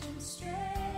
children straight.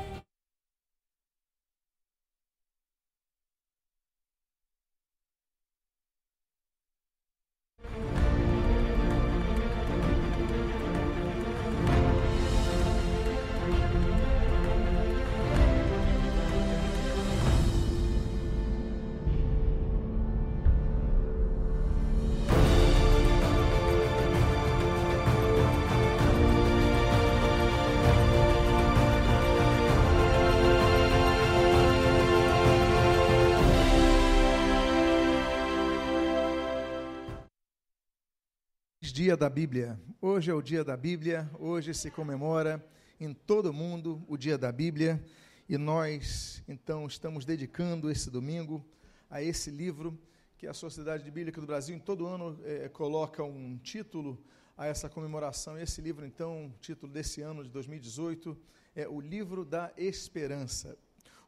Dia da Bíblia. Hoje é o dia da Bíblia, hoje se comemora em todo o mundo o dia da Bíblia e nós então estamos dedicando esse domingo a esse livro que a Sociedade Bíblica do Brasil em todo ano eh, coloca um título a essa comemoração. Esse livro então, o título desse ano de 2018 é o Livro da Esperança.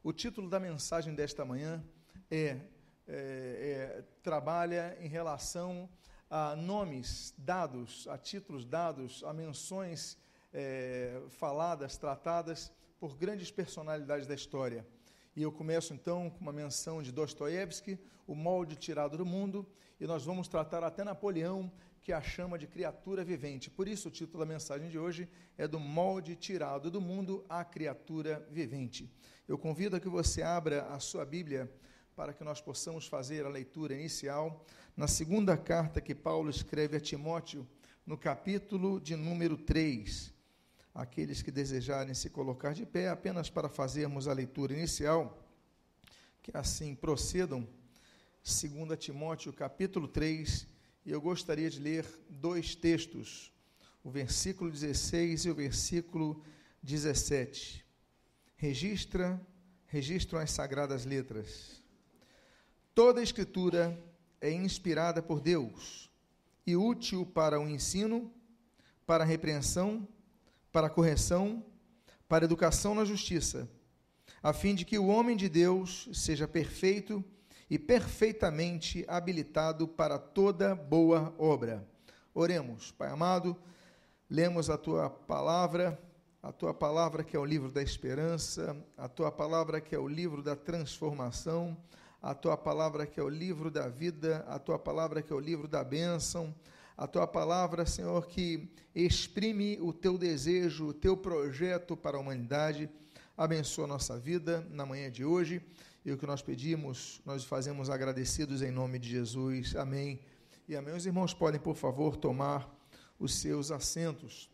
O título da mensagem desta manhã é, é, é trabalha em relação a nomes dados, a títulos dados, a menções é, faladas, tratadas por grandes personalidades da história. E eu começo então com uma menção de Dostoiévski, O Molde Tirado do Mundo, e nós vamos tratar até Napoleão, que a chama de criatura vivente. Por isso, o título da mensagem de hoje é Do Molde Tirado do Mundo à Criatura Vivente. Eu convido a que você abra a sua Bíblia para que nós possamos fazer a leitura inicial na segunda carta que Paulo escreve a Timóteo, no capítulo de número 3. Aqueles que desejarem se colocar de pé, apenas para fazermos a leitura inicial, que assim procedam, 2 Timóteo, capítulo 3, e eu gostaria de ler dois textos, o versículo 16 e o versículo 17. Registra, registram as sagradas letras. Toda a escritura é inspirada por Deus e útil para o ensino, para a repreensão, para a correção, para a educação na justiça, a fim de que o homem de Deus seja perfeito e perfeitamente habilitado para toda boa obra. Oremos, Pai amado, lemos a tua palavra, a tua palavra que é o livro da esperança, a tua palavra que é o livro da transformação a tua palavra que é o livro da vida, a tua palavra que é o livro da bênção, a tua palavra, Senhor, que exprime o teu desejo, o teu projeto para a humanidade. Abençoa a nossa vida na manhã de hoje. E o que nós pedimos, nós fazemos agradecidos em nome de Jesus. Amém. E amém. Os irmãos podem, por favor, tomar os seus assentos.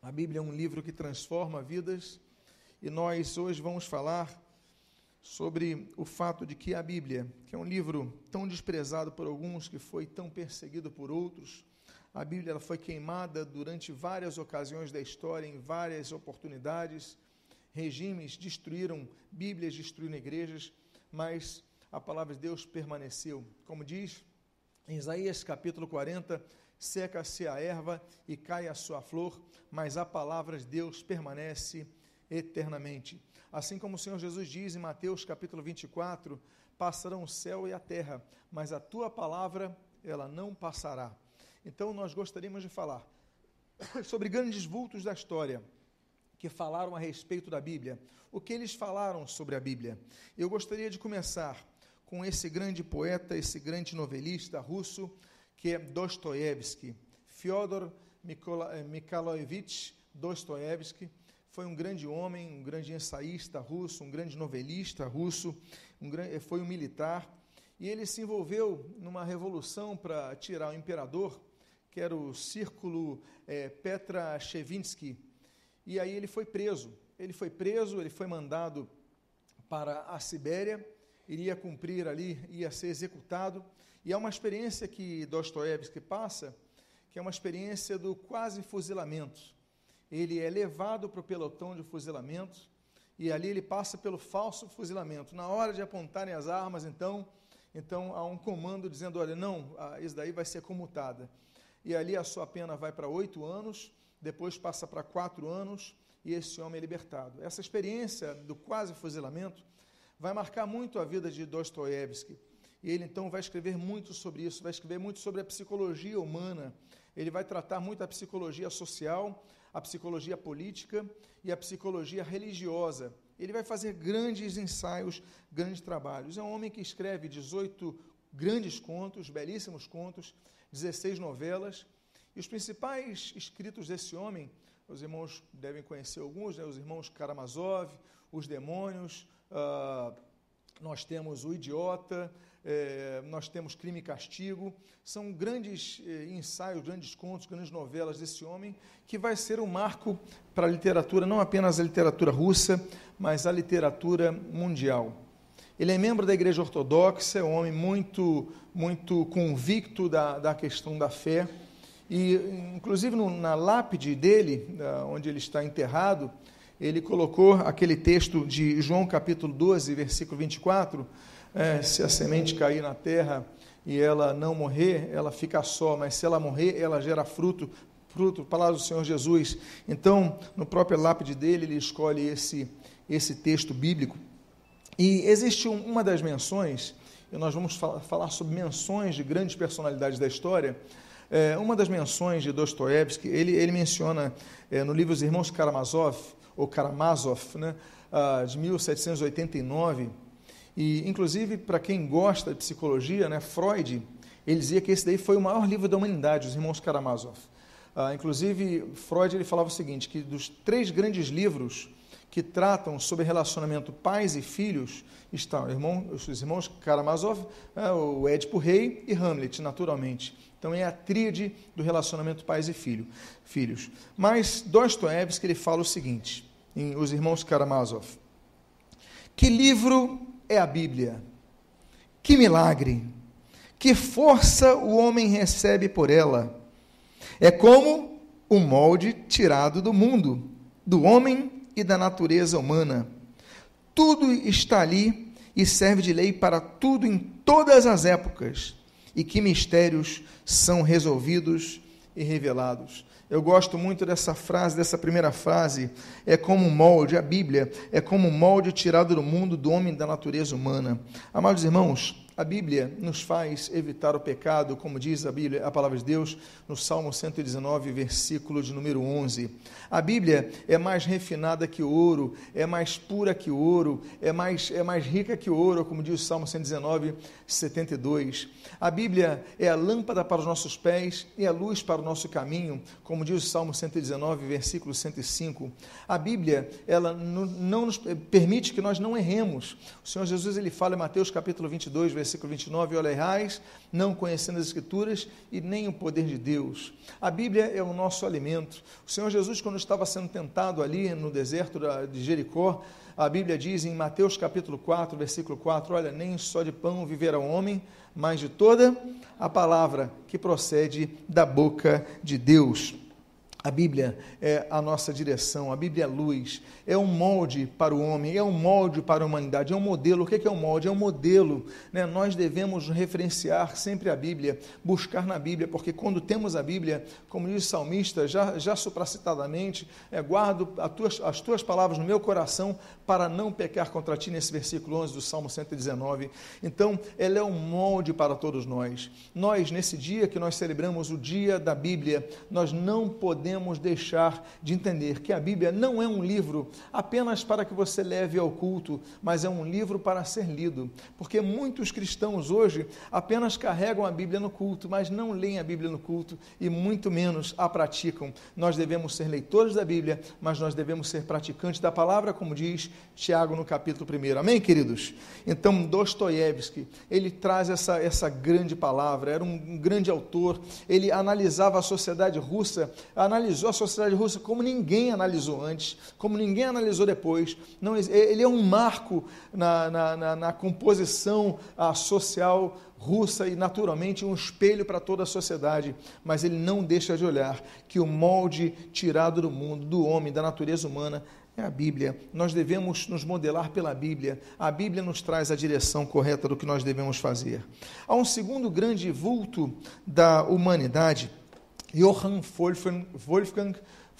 A Bíblia é um livro que transforma vidas e nós hoje vamos falar sobre o fato de que a Bíblia, que é um livro tão desprezado por alguns, que foi tão perseguido por outros, a Bíblia ela foi queimada durante várias ocasiões da história, em várias oportunidades. Regimes destruíram Bíblias, destruíram igrejas, mas a palavra de Deus permaneceu. Como diz em Isaías capítulo 40, seca-se a erva e cai a sua flor, mas a palavra de Deus permanece eternamente. Assim como o Senhor Jesus diz em Mateus capítulo 24: passarão o céu e a terra, mas a tua palavra, ela não passará. Então, nós gostaríamos de falar sobre grandes vultos da história que falaram a respeito da Bíblia. O que eles falaram sobre a Bíblia? Eu gostaria de começar com esse grande poeta, esse grande novelista russo, que é Dostoiévski, Fyodor Mikhailovich Dostoiévski foi um grande homem, um grande ensaísta russo, um grande novelista russo, um, foi um militar, e ele se envolveu numa revolução para tirar o imperador, que era o Círculo é, Petra Chevinsky, e aí ele foi preso. Ele foi preso, ele foi mandado para a Sibéria, iria cumprir ali, ia ser executado, e é uma experiência que Dostoiévski passa, que é uma experiência do quase fuzilamento ele é levado para o pelotão de fuzilamento e ali ele passa pelo falso fuzilamento. Na hora de apontarem as armas, então, então há um comando dizendo: olha, não, isso daí vai ser comutada. E ali a sua pena vai para oito anos, depois passa para quatro anos e esse homem é libertado. Essa experiência do quase fuzilamento vai marcar muito a vida de Dostoiévski. E ele então vai escrever muito sobre isso, vai escrever muito sobre a psicologia humana. Ele vai tratar muito a psicologia social, a psicologia política e a psicologia religiosa. Ele vai fazer grandes ensaios, grandes trabalhos. É um homem que escreve 18 grandes contos, belíssimos contos, 16 novelas. E os principais escritos desse homem, os irmãos devem conhecer alguns, né? os irmãos Karamazov, Os Demônios, uh, nós temos O Idiota, é, nós temos Crime e Castigo. São grandes é, ensaios, grandes contos, grandes novelas desse homem, que vai ser um marco para a literatura, não apenas a literatura russa, mas a literatura mundial. Ele é membro da Igreja Ortodoxa, é um homem muito, muito convicto da, da questão da fé. E, inclusive, no, na lápide dele, da, onde ele está enterrado, ele colocou aquele texto de João capítulo 12, versículo 24, é, se a semente cair na terra e ela não morrer, ela fica só, mas se ela morrer, ela gera fruto, fruto, palavra do Senhor Jesus. Então, no próprio lápide dele, ele escolhe esse, esse texto bíblico. E existe um, uma das menções, e nós vamos falar, falar sobre menções de grandes personalidades da história, é, uma das menções de Dostoiévski, ele, ele menciona é, no livro Os Irmãos Karamazov, ou Karamazov, né, ah, de 1789, e, inclusive, para quem gosta de psicologia, né, Freud, ele dizia que esse daí foi o maior livro da humanidade, os irmãos Karamazov. Ah, inclusive, Freud ele falava o seguinte, que dos três grandes livros que tratam sobre relacionamento pais e filhos, estão irmão, os irmãos Karamazov, é, o Édipo Rei e Hamlet, naturalmente. Então, é a tríade do relacionamento pais e filho, filhos. Mas Dostoiévski ele fala o seguinte, em Os Irmãos Karamazov, que livro é a Bíblia. Que milagre! Que força o homem recebe por ela! É como o molde tirado do mundo, do homem e da natureza humana. Tudo está ali e serve de lei para tudo em todas as épocas. E que mistérios são resolvidos e revelados. Eu gosto muito dessa frase, dessa primeira frase. É como um molde, a Bíblia é como um molde tirado do mundo do homem da natureza humana. Amados irmãos, a Bíblia nos faz evitar o pecado, como diz a Bíblia, a palavra de Deus, no Salmo 119, versículo de número 11. A Bíblia é mais refinada que o ouro, é mais pura que o ouro, é mais, é mais rica que o ouro, como diz o Salmo 119, 72. A Bíblia é a lâmpada para os nossos pés e a luz para o nosso caminho, como diz o Salmo 119, versículo 105. A Bíblia, ela não nos permite que nós não erremos. O Senhor Jesus, ele fala em Mateus capítulo 22, versículo versículo 29, olha errais, não conhecendo as Escrituras e nem o poder de Deus. A Bíblia é o nosso alimento. O Senhor Jesus, quando estava sendo tentado ali no deserto de Jericó, a Bíblia diz em Mateus capítulo 4, versículo 4, olha, nem só de pão viverá o homem, mas de toda a palavra que procede da boca de Deus. A Bíblia é a nossa direção, a Bíblia é luz, é um molde para o homem, é um molde para a humanidade, é um modelo. O que é um molde? É um modelo. Né? Nós devemos referenciar sempre a Bíblia, buscar na Bíblia, porque quando temos a Bíblia, como diz o salmista, já, já supracitadamente, é, guardo tuas, as tuas palavras no meu coração para não pecar contra ti, nesse versículo 11 do Salmo 119. Então, ela é um molde para todos nós. Nós, nesse dia que nós celebramos o dia da Bíblia, nós não podemos podemos deixar de entender que a Bíblia não é um livro apenas para que você leve ao culto, mas é um livro para ser lido. Porque muitos cristãos hoje apenas carregam a Bíblia no culto, mas não leem a Bíblia no culto e muito menos a praticam. Nós devemos ser leitores da Bíblia, mas nós devemos ser praticantes da palavra, como diz Tiago no capítulo 1. Amém, queridos? Então, Dostoiévski, ele traz essa, essa grande palavra, era um grande autor, ele analisava a sociedade russa, analisava analisou a sociedade russa como ninguém analisou antes, como ninguém analisou depois. Não, ele é um marco na, na, na, na composição social russa e, naturalmente, um espelho para toda a sociedade, mas ele não deixa de olhar que o molde tirado do mundo, do homem, da natureza humana, é a Bíblia. Nós devemos nos modelar pela Bíblia. A Bíblia nos traz a direção correta do que nós devemos fazer. Há um segundo grande vulto da humanidade Johann Wolfgang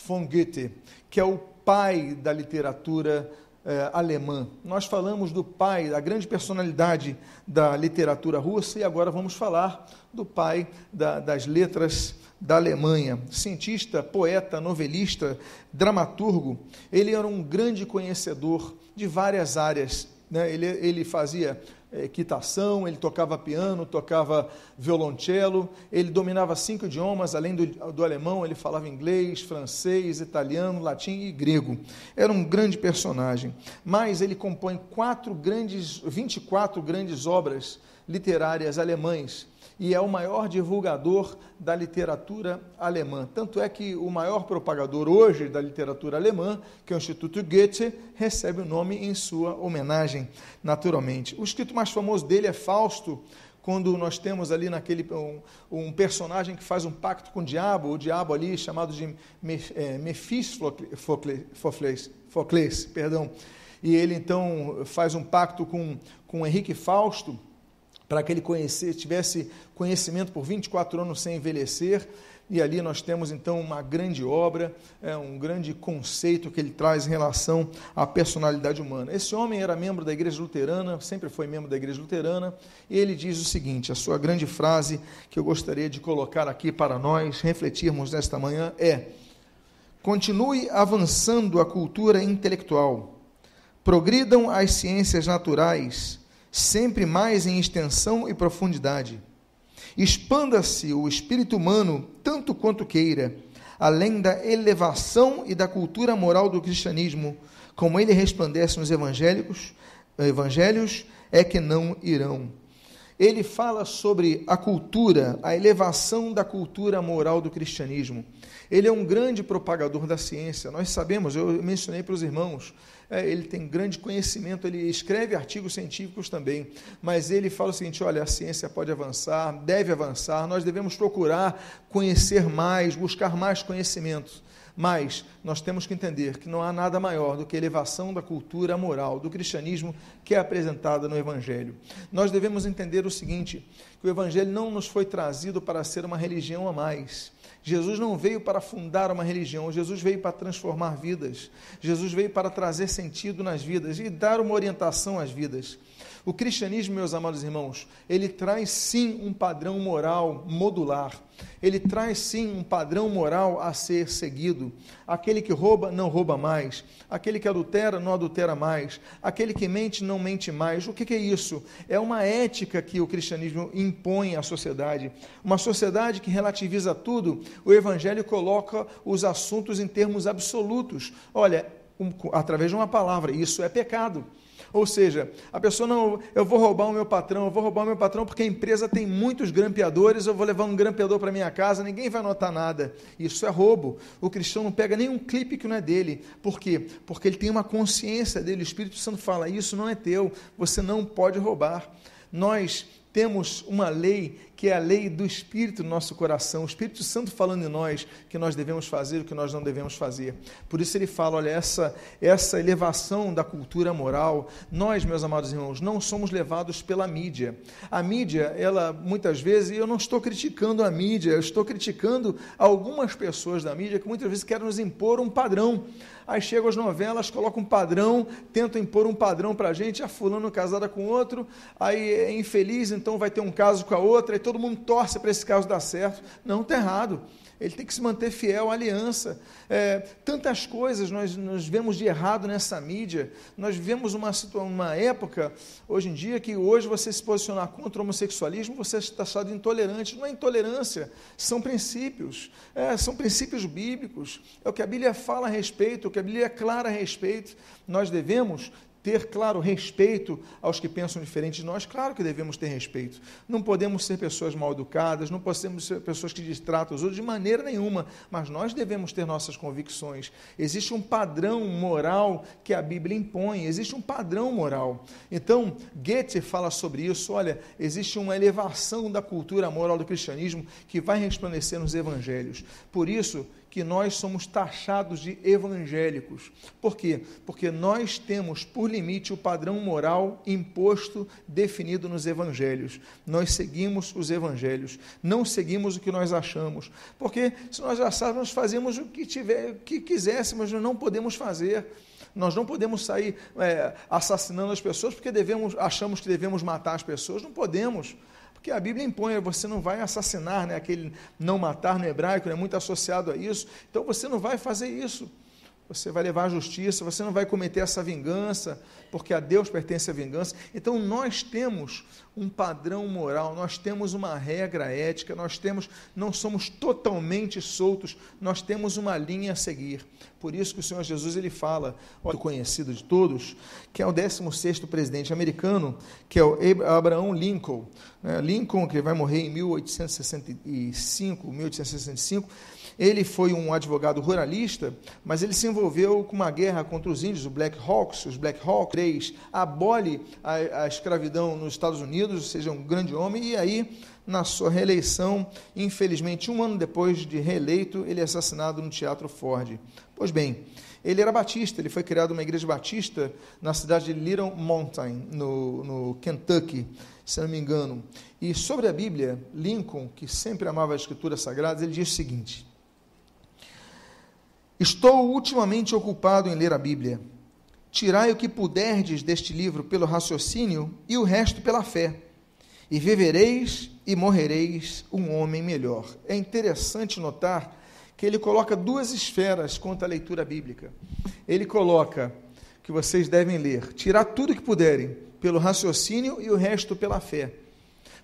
von Goethe, que é o pai da literatura é, alemã. Nós falamos do pai, da grande personalidade da literatura russa, e agora vamos falar do pai da, das letras da Alemanha. Cientista, poeta, novelista, dramaturgo, ele era um grande conhecedor de várias áreas. Né? Ele, ele fazia equitação, ele tocava piano, tocava violoncelo, ele dominava cinco idiomas, além do, do, alemão, ele falava inglês, francês, italiano, latim e grego. Era um grande personagem. Mas ele compõe quatro grandes, 24 grandes obras literárias alemães e é o maior divulgador da literatura alemã. Tanto é que o maior propagador hoje da literatura alemã, que é o Instituto Goethe, recebe o nome em sua homenagem, naturalmente. O escrito mais famoso dele é Fausto, quando nós temos ali naquele um, um, personagem que faz um pacto com o diabo, o diabo ali chamado de é, Mephistopheles, perdão, e ele então faz um pacto com, com Henrique Fausto, para que ele conhecesse, tivesse conhecimento por 24 anos sem envelhecer. E ali nós temos então uma grande obra, é, um grande conceito que ele traz em relação à personalidade humana. Esse homem era membro da Igreja Luterana, sempre foi membro da Igreja Luterana, e ele diz o seguinte: a sua grande frase que eu gostaria de colocar aqui para nós refletirmos nesta manhã é: continue avançando a cultura intelectual, progridam as ciências naturais sempre mais em extensão e profundidade. Expanda-se o espírito humano tanto quanto queira, além da elevação e da cultura moral do cristianismo, como ele resplandece nos evangélicos, evangelhos, é que não irão. Ele fala sobre a cultura, a elevação da cultura moral do cristianismo. Ele é um grande propagador da ciência. Nós sabemos, eu mencionei para os irmãos, ele tem grande conhecimento, ele escreve artigos científicos também, mas ele fala o seguinte: olha, a ciência pode avançar, deve avançar, nós devemos procurar conhecer mais, buscar mais conhecimentos. Mas nós temos que entender que não há nada maior do que a elevação da cultura moral do cristianismo que é apresentada no Evangelho. Nós devemos entender o seguinte: que o Evangelho não nos foi trazido para ser uma religião a mais. Jesus não veio para fundar uma religião, Jesus veio para transformar vidas. Jesus veio para trazer sentido nas vidas e dar uma orientação às vidas. O cristianismo, meus amados irmãos, ele traz sim um padrão moral modular. Ele traz sim um padrão moral a ser seguido. Aquele que rouba, não rouba mais. Aquele que adultera, não adultera mais. Aquele que mente, não mente mais. O que, é isso? É uma ética que o cristianismo impõe à sociedade. Uma sociedade que relativiza tudo. O evangelho coloca os assuntos em termos absolutos. Olha, um, através de uma palavra, isso é pecado. Ou seja, a pessoa não, eu vou roubar o meu patrão, eu vou roubar o meu patrão porque a empresa tem muitos grampeadores, eu vou levar um grampeador para minha casa, ninguém vai notar nada. Isso é roubo. O cristão não pega nenhum clipe que não é dele. Por quê? Porque ele tem uma consciência dele. O Espírito Santo fala: Isso não é teu, você não pode roubar. Nós temos uma lei que é a lei do Espírito no nosso coração, o Espírito Santo falando em nós que nós devemos fazer o que nós não devemos fazer. Por isso ele fala, olha, essa, essa elevação da cultura moral, nós, meus amados irmãos, não somos levados pela mídia. A mídia, ela muitas vezes, eu não estou criticando a mídia, eu estou criticando algumas pessoas da mídia que muitas vezes querem nos impor um padrão. Aí chegam as novelas, colocam um padrão, tentam impor um padrão para a gente, a fulano casada com outro, aí é infeliz, então vai ter um caso com a outra, todo mundo torce para esse caso dar certo. Não, está errado. Ele tem que se manter fiel à aliança. É, tantas coisas nós, nós vemos de errado nessa mídia. Nós vivemos uma, uma época, hoje em dia, que hoje você se posicionar contra o homossexualismo, você está achado intolerante. Não é intolerância, são princípios. É, são princípios bíblicos. É o que a Bíblia fala a respeito, o que a Bíblia é clara a respeito. Nós devemos ter, claro, respeito aos que pensam diferente de nós, claro que devemos ter respeito. Não podemos ser pessoas mal educadas, não podemos ser pessoas que distratam os outros de maneira nenhuma, mas nós devemos ter nossas convicções. Existe um padrão moral que a Bíblia impõe, existe um padrão moral. Então, Goethe fala sobre isso, olha, existe uma elevação da cultura moral do cristianismo que vai resplandecer nos evangelhos. Por isso, que nós somos taxados de evangélicos. Por quê? Porque nós temos por limite o padrão moral imposto, definido nos evangelhos. Nós seguimos os evangelhos, não seguimos o que nós achamos. Porque se nós achássemos, fazíamos o que, tiver, que quiséssemos, nós não podemos fazer. Nós não podemos sair é, assassinando as pessoas porque devemos, achamos que devemos matar as pessoas. Não podemos. Porque a Bíblia impõe, você não vai assassinar, né? aquele não matar no hebraico é né? muito associado a isso. Então você não vai fazer isso você vai levar a justiça, você não vai cometer essa vingança, porque a Deus pertence a vingança. Então nós temos um padrão moral, nós temos uma regra ética, nós temos, não somos totalmente soltos, nós temos uma linha a seguir. Por isso que o Senhor Jesus ele fala, o conhecido de todos, que é o 16º presidente americano, que é o Abraham Lincoln. Né? Lincoln, que vai morrer em 1865, 1865, ele foi um advogado ruralista, mas ele se envolveu com uma guerra contra os índios, o Black Hawks, os Black Hawks 3, abole a, a escravidão nos Estados Unidos, ou seja, um grande homem, e aí, na sua reeleição, infelizmente, um ano depois de reeleito, ele é assassinado no Teatro Ford. Pois bem, ele era batista, ele foi criado uma igreja batista na cidade de Little Mountain, no, no Kentucky, se não me engano. E sobre a Bíblia, Lincoln, que sempre amava as escrituras sagradas, ele diz o seguinte: Estou ultimamente ocupado em ler a Bíblia. Tirai o que puderdes deste livro pelo raciocínio e o resto pela fé, e vivereis e morrereis um homem melhor. É interessante notar que ele coloca duas esferas quanto à leitura bíblica. Ele coloca que vocês devem ler, tirar tudo que puderem pelo raciocínio e o resto pela fé.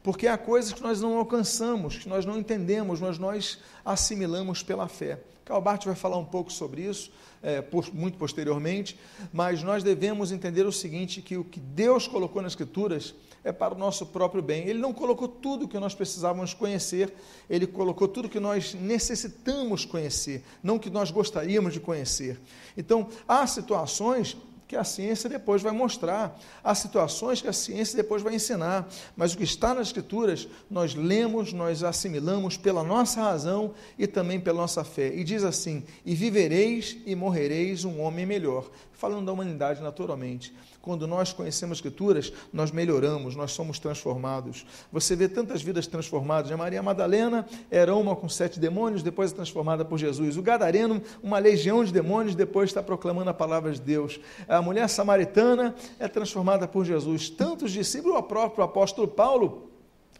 Porque há coisas que nós não alcançamos, que nós não entendemos, mas nós assimilamos pela fé. Calbart vai falar um pouco sobre isso, é, muito posteriormente, mas nós devemos entender o seguinte: que o que Deus colocou nas Escrituras é para o nosso próprio bem. Ele não colocou tudo que nós precisávamos conhecer, ele colocou tudo que nós necessitamos conhecer, não que nós gostaríamos de conhecer. Então, há situações que a ciência depois vai mostrar, há situações que a ciência depois vai ensinar, mas o que está nas Escrituras, nós lemos, nós assimilamos pela nossa razão e também pela nossa fé. E diz assim: E vivereis e morrereis um homem melhor. Falando da humanidade naturalmente. Quando nós conhecemos Escrituras, nós melhoramos, nós somos transformados. Você vê tantas vidas transformadas. A Maria Madalena era uma com sete demônios, depois é transformada por Jesus. O Gadareno, uma legião de demônios, depois está proclamando a palavra de Deus. A mulher samaritana é transformada por Jesus. Tantos discípulos, o próprio apóstolo Paulo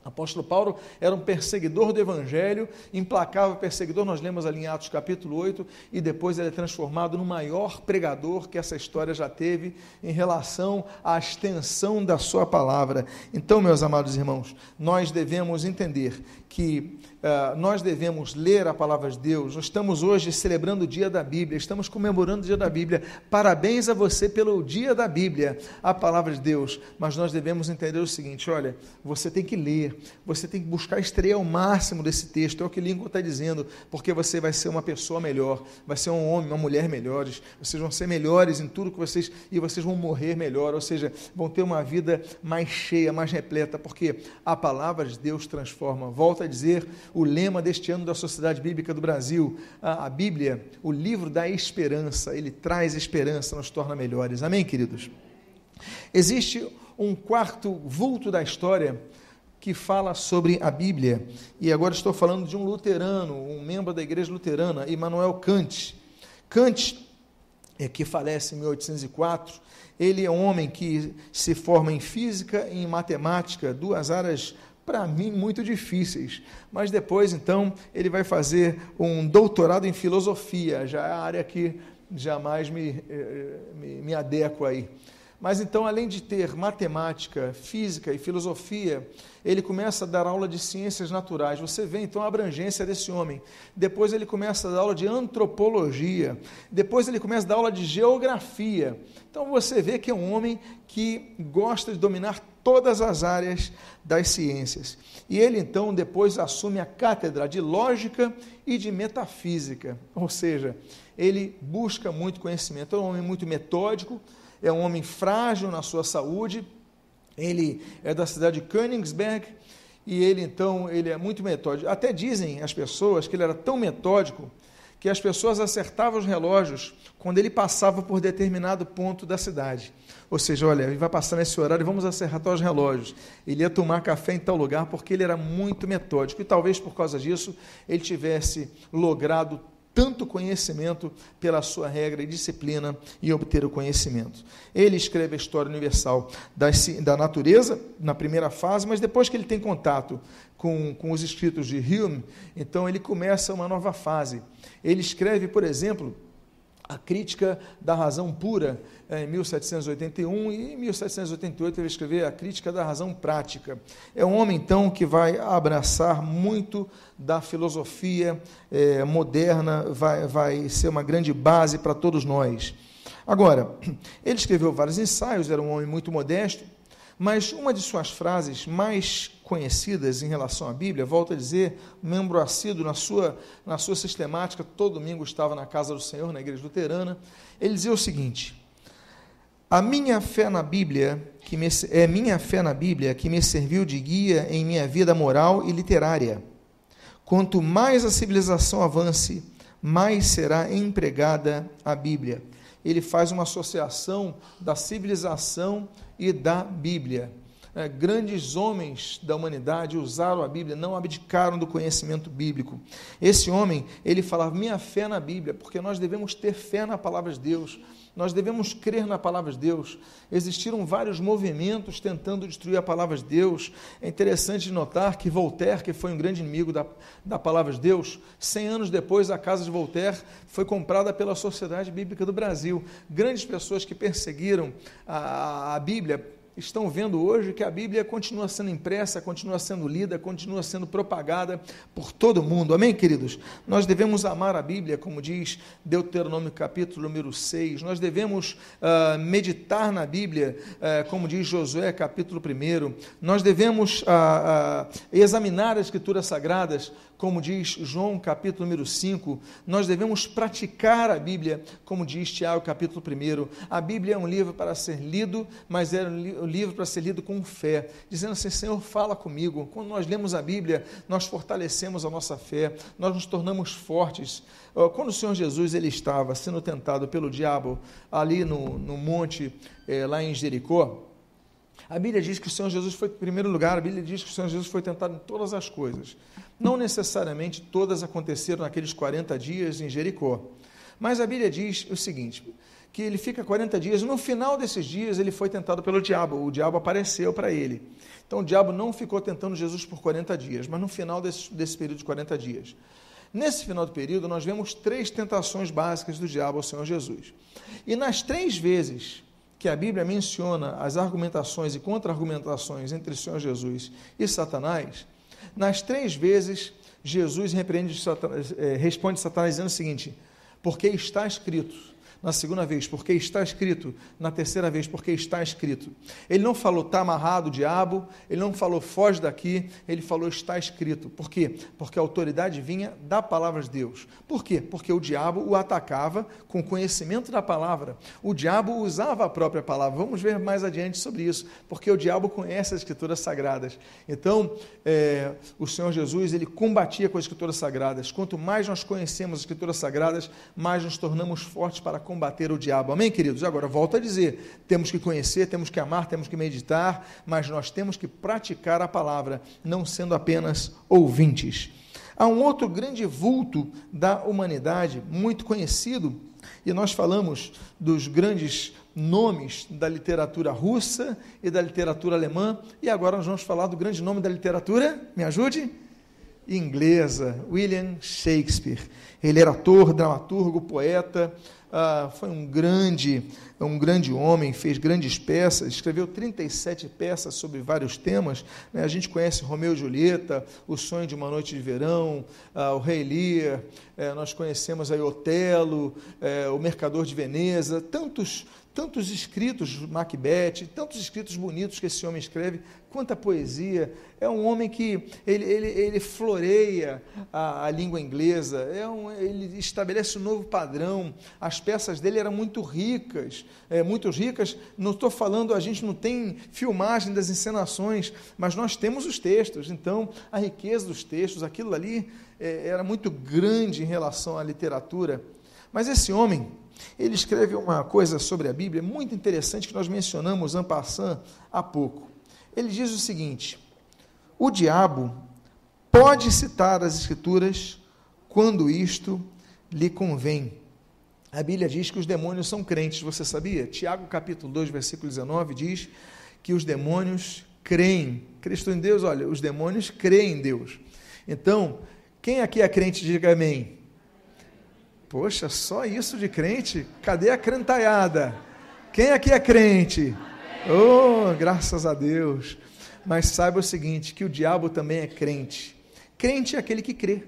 apóstolo Paulo era um perseguidor do evangelho, implacável perseguidor, nós lemos ali em Atos capítulo 8, e depois ele é transformado no maior pregador que essa história já teve em relação à extensão da sua palavra. Então, meus amados irmãos, nós devemos entender que uh, nós devemos ler a palavra de Deus. Nós estamos hoje celebrando o dia da Bíblia, estamos comemorando o dia da Bíblia. Parabéns a você pelo dia da Bíblia, a palavra de Deus. Mas nós devemos entender o seguinte: olha, você tem que ler, você tem que buscar extrair ao máximo desse texto. É o que Lincoln está dizendo, porque você vai ser uma pessoa melhor, vai ser um homem, uma mulher melhores. Vocês vão ser melhores em tudo que vocês e vocês vão morrer melhor, ou seja, vão ter uma vida mais cheia, mais repleta, porque a palavra de Deus transforma. Volta a dizer, o lema deste ano da Sociedade Bíblica do Brasil. A, a Bíblia, o livro da esperança, ele traz esperança, nos torna melhores. Amém, queridos? Existe um quarto vulto da história que fala sobre a Bíblia. E agora estou falando de um luterano, um membro da igreja luterana, Immanuel Kant. Kant, é, que falece em 1804, ele é um homem que se forma em física e em matemática, duas áreas para mim, muito difíceis. Mas depois, então, ele vai fazer um doutorado em filosofia, já é a área que jamais me, eh, me, me adequo aí. Mas então, além de ter matemática, física e filosofia, ele começa a dar aula de ciências naturais. Você vê então a abrangência desse homem. Depois ele começa a dar aula de antropologia. Depois ele começa a dar aula de geografia. Então você vê que é um homem que gosta de dominar todas as áreas das ciências. E ele então depois assume a cátedra de lógica e de metafísica. Ou seja, ele busca muito conhecimento. É um homem muito metódico é um homem frágil na sua saúde. Ele é da cidade de Königsberg e ele então ele é muito metódico. Até dizem as pessoas que ele era tão metódico que as pessoas acertavam os relógios quando ele passava por determinado ponto da cidade. Ou seja, olha, ele vai passar nesse horário, vamos acertar os relógios. Ele ia tomar café em tal lugar porque ele era muito metódico. E talvez por causa disso ele tivesse logrado tanto conhecimento pela sua regra e disciplina e obter o conhecimento. Ele escreve a história universal da, natureza na primeira fase, mas depois que ele tem contato com, com os escritos de Hume, então ele começa uma nova fase. Ele escreve, por exemplo, a crítica da razão pura, é, em 1781, e em 1788 ele escreveu a crítica da razão prática. É um homem, então, que vai abraçar muito da filosofia é, moderna, vai, vai ser uma grande base para todos nós. Agora, ele escreveu vários ensaios, era um homem muito modesto, mas uma de suas frases mais conhecidas em relação à Bíblia, volto a dizer, membro assíduo na sua, na sua sistemática, todo domingo estava na casa do Senhor, na igreja luterana, ele dizia o seguinte: A minha fé na Bíblia, que me, é minha fé na Bíblia que me serviu de guia em minha vida moral e literária. Quanto mais a civilização avance, mais será empregada a Bíblia. Ele faz uma associação da civilização e da Bíblia. É, grandes homens da humanidade usaram a Bíblia, não abdicaram do conhecimento bíblico. Esse homem, ele falava: minha fé na Bíblia, porque nós devemos ter fé na palavra de Deus. Nós devemos crer na palavra de Deus. Existiram vários movimentos tentando destruir a palavra de Deus. É interessante notar que Voltaire, que foi um grande inimigo da, da palavra de Deus, 100 anos depois, a casa de Voltaire foi comprada pela Sociedade Bíblica do Brasil. Grandes pessoas que perseguiram a, a Bíblia estão vendo hoje que a Bíblia continua sendo impressa, continua sendo lida, continua sendo propagada por todo mundo. Amém, queridos? Nós devemos amar a Bíblia, como diz Deuteronômio capítulo número 6. Nós devemos uh, meditar na Bíblia, uh, como diz Josué capítulo 1. Nós devemos uh, examinar as escrituras sagradas, como diz João capítulo número 5, nós devemos praticar a Bíblia, como diz Tiago capítulo 1. A Bíblia é um livro para ser lido, mas é um livro para ser lido com fé, dizendo assim: Senhor, fala comigo. Quando nós lemos a Bíblia, nós fortalecemos a nossa fé, nós nos tornamos fortes. Quando o Senhor Jesus ele estava sendo tentado pelo diabo ali no, no monte, é, lá em Jericó, a Bíblia diz que o Senhor Jesus foi, em primeiro lugar, a Bíblia diz que o Senhor Jesus foi tentado em todas as coisas. Não necessariamente todas aconteceram naqueles 40 dias em Jericó. Mas a Bíblia diz o seguinte: que ele fica 40 dias, no final desses dias ele foi tentado pelo diabo, o diabo apareceu para ele. Então o diabo não ficou tentando Jesus por 40 dias, mas no final desse, desse período de 40 dias. Nesse final do período, nós vemos três tentações básicas do diabo ao Senhor Jesus. E nas três vezes que a Bíblia menciona as argumentações e contra-argumentações entre o Senhor Jesus e Satanás, nas três vezes, Jesus repreende é, responde Satanás dizendo o seguinte: porque está escrito na segunda vez, porque está escrito, na terceira vez, porque está escrito. Ele não falou, está amarrado o diabo, ele não falou, foge daqui, ele falou, está escrito. Por quê? Porque a autoridade vinha da palavra de Deus. Por quê? Porque o diabo o atacava com conhecimento da palavra. O diabo usava a própria palavra. Vamos ver mais adiante sobre isso, porque o diabo conhece as escrituras sagradas. Então, é, o Senhor Jesus, ele combatia com as escrituras sagradas. Quanto mais nós conhecemos as escrituras sagradas, mais nos tornamos fortes para combater o diabo. Amém, queridos? Agora, volto a dizer: temos que conhecer, temos que amar, temos que meditar, mas nós temos que praticar a palavra, não sendo apenas ouvintes. Há um outro grande vulto da humanidade, muito conhecido, e nós falamos dos grandes nomes da literatura russa e da literatura alemã, e agora nós vamos falar do grande nome da literatura, me ajude? Inglesa, William Shakespeare. Ele era ator, dramaturgo, poeta, ah, foi um grande, um grande homem, fez grandes peças, escreveu 37 peças sobre vários temas. Né? A gente conhece Romeu e Julieta, O Sonho de uma Noite de Verão, ah, O Rei Lear, eh, nós conhecemos aí Otelo, eh, O Mercador de Veneza, tantos tantos escritos, Macbeth, tantos escritos bonitos que esse homem escreve, quanta poesia. É um homem que ele, ele, ele floreia a, a língua inglesa, é um, ele estabelece um novo padrão. As peças dele eram muito ricas, é, muito ricas. Não estou falando, a gente não tem filmagem das encenações, mas nós temos os textos. Então, a riqueza dos textos, aquilo ali é, era muito grande em relação à literatura. Mas esse homem, ele escreve uma coisa sobre a Bíblia muito interessante que nós mencionamos en passant há pouco. Ele diz o seguinte: o diabo pode citar as Escrituras quando isto lhe convém. A Bíblia diz que os demônios são crentes, você sabia? Tiago capítulo 2, versículo 19 diz que os demônios creem. Cristo em Deus, olha, os demônios creem em Deus. Então, quem aqui é crente, diga amém. Poxa, só isso de crente? Cadê a crentaiada? Quem aqui é crente? Oh, graças a Deus. Mas saiba o seguinte, que o diabo também é crente. Crente é aquele que crê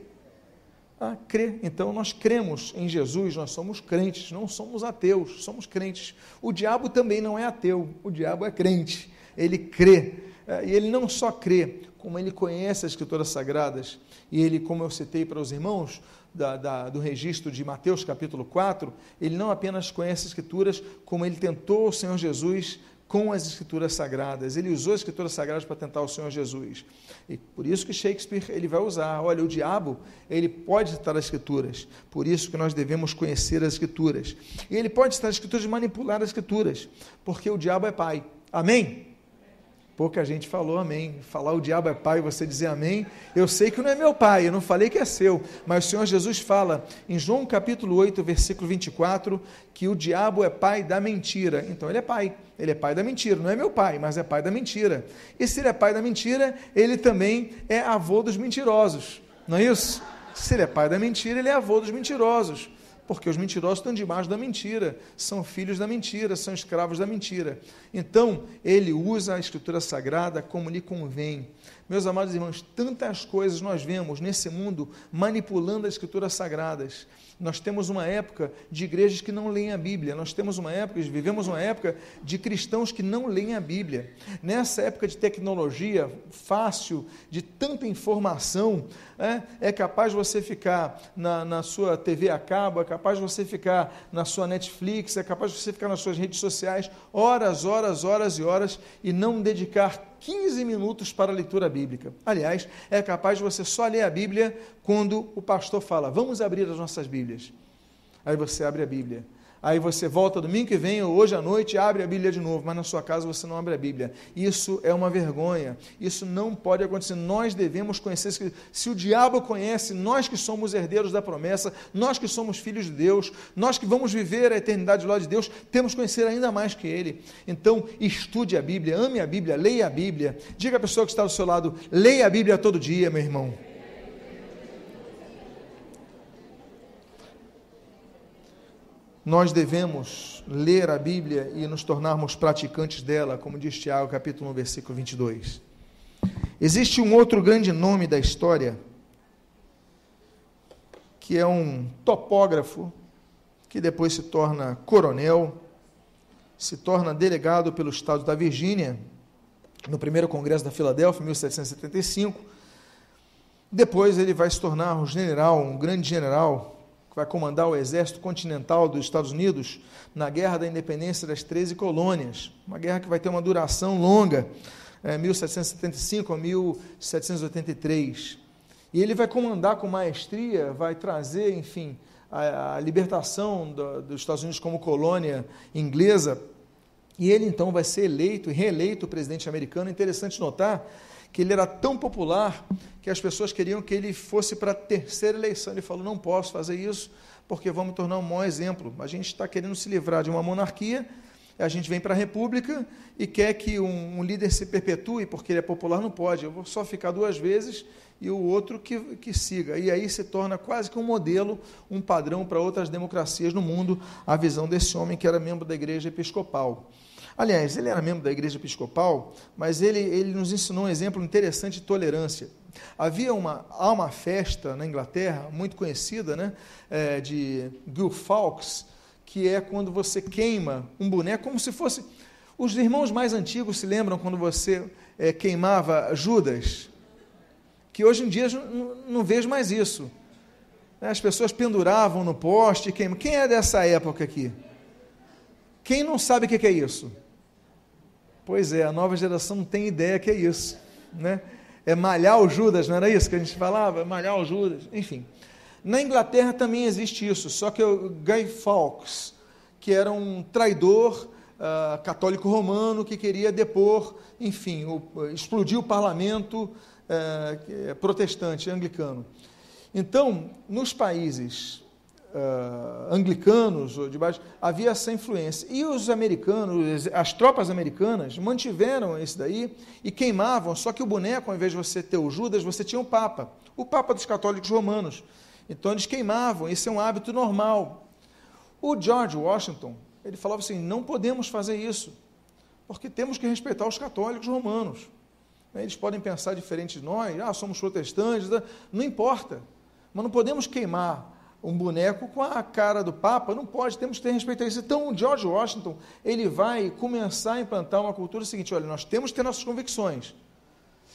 a crer. Então nós cremos em Jesus, nós somos crentes, não somos ateus, somos crentes. O diabo também não é ateu, o diabo é crente, ele crê. É, e ele não só crê, como ele conhece as Escrituras Sagradas, e ele, como eu citei para os irmãos, da, da, do registro de Mateus capítulo 4, ele não apenas conhece as Escrituras, como ele tentou o Senhor Jesus com as escrituras sagradas. Ele usou as escrituras sagradas para tentar o Senhor Jesus. E por isso que Shakespeare ele vai usar, olha, o diabo, ele pode citar as escrituras. Por isso que nós devemos conhecer as escrituras. E ele pode citar as escrituras e manipular as escrituras, porque o diabo é pai. Amém? Pouca gente falou amém. Falar o diabo é pai e você dizer amém. Eu sei que não é meu pai, eu não falei que é seu. Mas o Senhor Jesus fala em João capítulo 8, versículo 24, que o diabo é pai da mentira. Então ele é pai. Ele é pai da mentira. Não é meu pai, mas é pai da mentira. E se ele é pai da mentira, ele também é avô dos mentirosos. Não é isso? Se ele é pai da mentira, ele é avô dos mentirosos porque os mentirosos estão debaixo da mentira, são filhos da mentira, são escravos da mentira. Então, ele usa a Escritura Sagrada como lhe convém. Meus amados irmãos, tantas coisas nós vemos nesse mundo manipulando as Escrituras Sagradas. Nós temos uma época de igrejas que não leem a Bíblia, nós temos uma época, vivemos uma época de cristãos que não leem a Bíblia. Nessa época de tecnologia fácil, de tanta informação, é, é capaz você ficar na, na sua TV a cabo, é capaz você ficar na sua Netflix, é capaz você ficar nas suas redes sociais horas, horas, horas e horas e não dedicar 15 minutos para a leitura bíblica. Aliás, é capaz de você só ler a Bíblia quando o pastor fala: vamos abrir as nossas Bíblias. Aí você abre a Bíblia. Aí você volta domingo que vem ou hoje à noite abre a Bíblia de novo, mas na sua casa você não abre a Bíblia. Isso é uma vergonha. Isso não pode acontecer. Nós devemos conhecer. Se o diabo conhece, nós que somos herdeiros da promessa, nós que somos filhos de Deus, nós que vamos viver a eternidade lá de Deus, temos que conhecer ainda mais que Ele. Então, estude a Bíblia, ame a Bíblia, leia a Bíblia. Diga à pessoa que está do seu lado: leia a Bíblia todo dia, meu irmão. Nós devemos ler a Bíblia e nos tornarmos praticantes dela, como diz Tiago, capítulo 1, versículo 22. Existe um outro grande nome da história, que é um topógrafo, que depois se torna coronel, se torna delegado pelo estado da Virgínia, no primeiro congresso da Filadélfia, 1775. Depois ele vai se tornar um general, um grande general, que vai comandar o exército continental dos Estados Unidos na Guerra da Independência das 13 colônias. Uma guerra que vai ter uma duração longa, é, 1775 a 1783. E ele vai comandar com maestria, vai trazer, enfim, a, a libertação do, dos Estados Unidos como colônia inglesa. E ele então vai ser eleito e reeleito presidente americano. Interessante notar que ele era tão popular que as pessoas queriam que ele fosse para a terceira eleição. Ele falou: não posso fazer isso, porque vamos tornar um mau exemplo. A gente está querendo se livrar de uma monarquia, a gente vem para a república e quer que um, um, líder se perpetue, porque ele é popular, não pode. Eu vou só ficar duas vezes e o outro que, que siga. E aí se torna quase que um modelo, um padrão para outras democracias no mundo, a visão desse homem que era membro da igreja episcopal. Aliás, ele era membro da igreja episcopal, mas ele, ele nos ensinou um exemplo interessante de tolerância. Havia uma, há uma festa na Inglaterra, muito conhecida, né, é, de Guy Fawkes, que é quando você queima um boneco como se fosse... Os irmãos mais antigos se lembram quando você é, queimava Judas? Que hoje em dia não, não vejo mais isso. As pessoas penduravam no poste queimavam. Quem é dessa época aqui? Quem não sabe o que é isso? Pois é, a nova geração não tem ideia que é isso, né? É malhar o Judas, não era isso que a gente falava? Malhar o Judas, enfim. Na Inglaterra também existe isso, só que o Guy Fawkes, que era um traidor uh, católico romano que queria depor, enfim, o, explodir o parlamento uh, protestante anglicano. Então, nos países uh, anglicanos, ou de baixo, havia essa influência. E os americanos, as tropas americanas, mantiveram isso daí e queimavam, só que o boneco, ao invés de você ter o Judas, você tinha o Papa, o Papa dos católicos romanos. Então eles queimavam, esse é um hábito normal. O George Washington, ele falava assim: não podemos fazer isso, porque temos que respeitar os católicos romanos. Eles podem pensar diferente de nós, ah, somos protestantes, não importa, mas não podemos queimar um boneco com a cara do Papa, não pode, temos que ter respeito a isso. Então, George Washington, ele vai começar a implantar uma cultura seguinte, olha, nós temos que ter nossas convicções,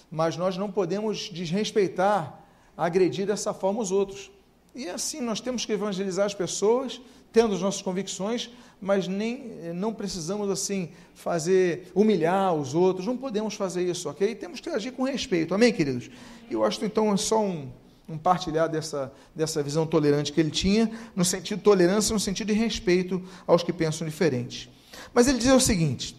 mas nós não podemos desrespeitar, agredir dessa forma os outros. E assim, nós temos que evangelizar as pessoas, tendo as nossas convicções, mas nem não precisamos assim fazer humilhar os outros, não podemos fazer isso, ok? Temos que agir com respeito, amém, queridos? Eu acho então é só um um partilhar dessa, dessa visão tolerante que ele tinha, no sentido de tolerância, no sentido de respeito aos que pensam diferente. Mas ele diz o seguinte: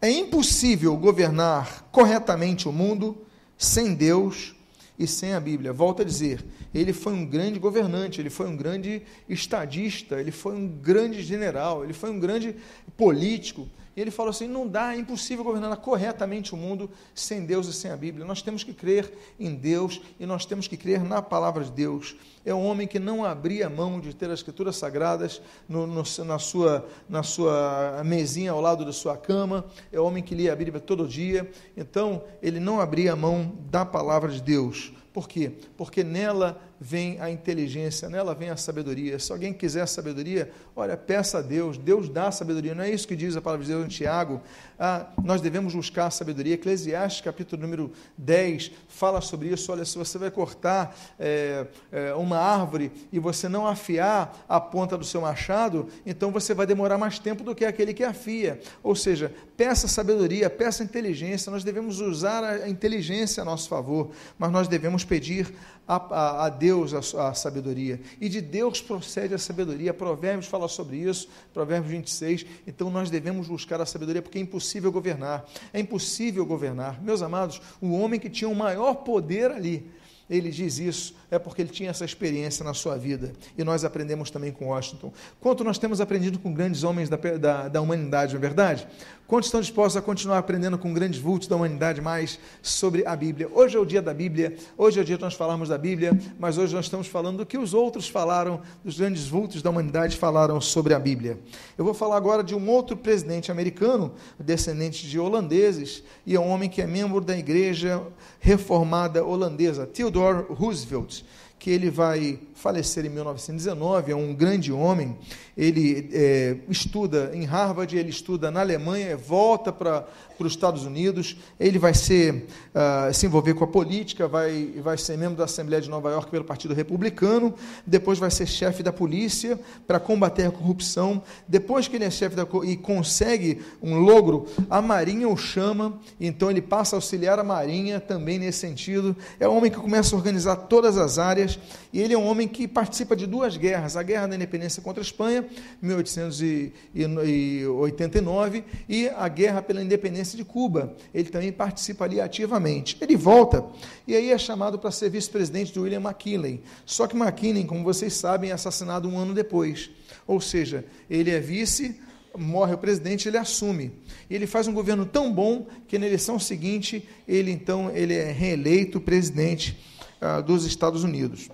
é impossível governar corretamente o mundo sem Deus e sem a Bíblia. Volto a dizer, ele foi um grande governante, ele foi um grande estadista, ele foi um grande general, ele foi um grande político, e ele falou assim: não dá, é impossível governar corretamente o mundo sem Deus e sem a Bíblia. Nós temos que crer em Deus e nós temos que crer na palavra de Deus. É um homem que não abria mão de ter as escrituras sagradas no, no, na, sua, na sua mesinha ao lado da sua cama. É um homem que lia a Bíblia todo dia. Então, ele não abria mão da palavra de Deus. Por quê? Porque nela vem a inteligência, nela vem a sabedoria. Se alguém quiser sabedoria, olha, peça a Deus, Deus dá sabedoria. Não é isso que diz a palavra de Deus em Tiago? Ah, nós devemos buscar a sabedoria. Eclesiastes, capítulo número 10, fala sobre isso. Olha, se você vai cortar é, é, uma árvore e você não afiar a ponta do seu machado, então você vai demorar mais tempo do que aquele que afia. Ou seja, peça sabedoria, peça inteligência. Nós devemos usar a inteligência a nosso favor, mas nós devemos pedir a, a, a Deus a, a, sabedoria. E de Deus procede a sabedoria. Provérbios fala sobre isso, Provérbios 26. Então nós devemos buscar a sabedoria, porque é impossível governar. É impossível governar. Meus amados, o homem que tinha o maior poder ali, ele diz isso é porque ele tinha essa experiência na sua vida. E nós aprendemos também com Washington. Quanto nós temos aprendido com grandes homens da, da, da humanidade, não é verdade? Quantos estão dispostos a continuar aprendendo com grandes vultos da humanidade mais sobre a Bíblia? Hoje é o dia da Bíblia, hoje é o dia que nós falamos da Bíblia, mas hoje nós estamos falando do que os outros falaram, dos grandes vultos da humanidade falaram sobre a Bíblia. Eu vou falar agora de um outro presidente americano, descendente de holandeses, e é um homem que é membro da igreja reformada holandesa, Theodore Roosevelt que ele vai falecer em 1919, é um grande homem, ele é, estuda em Harvard, ele estuda na Alemanha, volta para para os Estados Unidos, ele vai ser, uh, se envolver com a política, vai, vai ser membro da Assembleia de Nova York pelo Partido Republicano, depois vai ser chefe da polícia para combater a corrupção, depois que ele é chefe da, e consegue um logro, a Marinha o chama, então ele passa a auxiliar a Marinha também nesse sentido, é um homem que começa a organizar todas as áreas, e ele é um homem que participa de duas guerras, a Guerra da Independência contra a Espanha, 1889, e a Guerra pela Independência de Cuba. Ele também participa ali ativamente. Ele volta e aí é chamado para ser vice-presidente de William McKinley. Só que McKinley, como vocês sabem, é assassinado um ano depois. Ou seja, ele é vice, morre o presidente, ele assume. E ele faz um governo tão bom que na eleição seguinte ele então ele é reeleito presidente ah, dos Estados Unidos.